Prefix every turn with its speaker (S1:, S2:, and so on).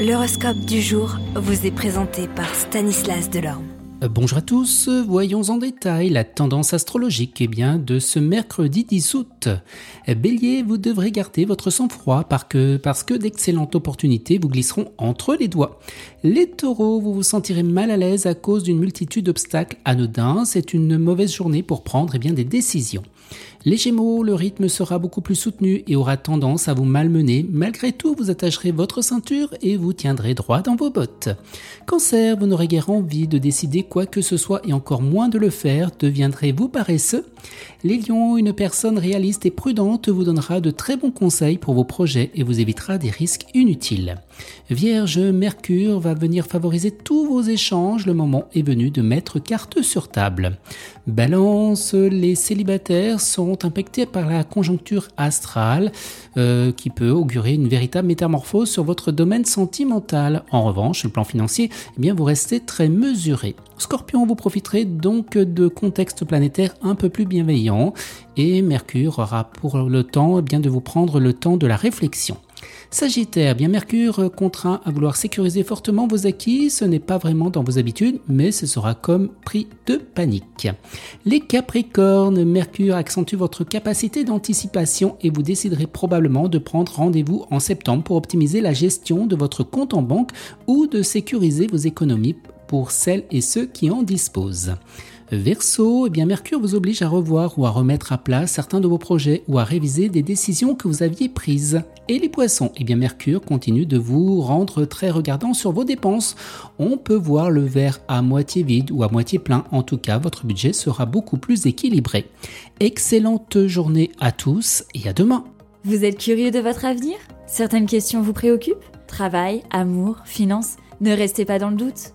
S1: L'horoscope du jour vous est présenté par Stanislas Delorme.
S2: Euh, bonjour à tous, voyons en détail la tendance astrologique eh bien, de ce mercredi 10 août. Euh, Bélier, vous devrez garder votre sang-froid parce que, d'excellentes opportunités vous glisseront entre les doigts. Les taureaux, vous vous sentirez mal à l'aise à cause d'une multitude d'obstacles anodins. C'est une mauvaise journée pour prendre eh bien, des décisions. Les Gémeaux, le rythme sera beaucoup plus soutenu et aura tendance à vous malmener. Malgré tout, vous attacherez votre ceinture et vous tiendrez droit dans vos bottes. Cancer, vous n'aurez guère envie de décider quoi que ce soit et encore moins de le faire. Deviendrez-vous paresseux? Les Lions, une personne réaliste et prudente vous donnera de très bons conseils pour vos projets et vous évitera des risques inutiles. Vierge, Mercure va venir favoriser tous vos échanges. Le moment est venu de mettre carte sur table. Balance, les célibataires sont impactés par la conjoncture astrale euh, qui peut augurer une véritable métamorphose sur votre domaine sentimental. En revanche, le plan financier, eh bien, vous restez très mesuré. Scorpion, vous profiterez donc de contextes planétaires un peu plus bienveillants et Mercure aura pour le temps eh bien, de vous prendre le temps de la réflexion. Sagittaire, bien Mercure contraint à vouloir sécuriser fortement vos acquis, ce n'est pas vraiment dans vos habitudes, mais ce sera comme prix de panique. Les Capricornes, Mercure accentue votre capacité d'anticipation et vous déciderez probablement de prendre rendez-vous en septembre pour optimiser la gestion de votre compte en banque ou de sécuriser vos économies pour celles et ceux qui en disposent. Verseau, eh bien Mercure vous oblige à revoir ou à remettre à plat certains de vos projets ou à réviser des décisions que vous aviez prises. Et les poissons, eh bien Mercure continue de vous rendre très regardant sur vos dépenses. On peut voir le verre à moitié vide ou à moitié plein. En tout cas, votre budget sera beaucoup plus équilibré. Excellente journée à tous et à demain.
S3: Vous êtes curieux de votre avenir? Certaines questions vous préoccupent? Travail, amour, finances? Ne restez pas dans le doute.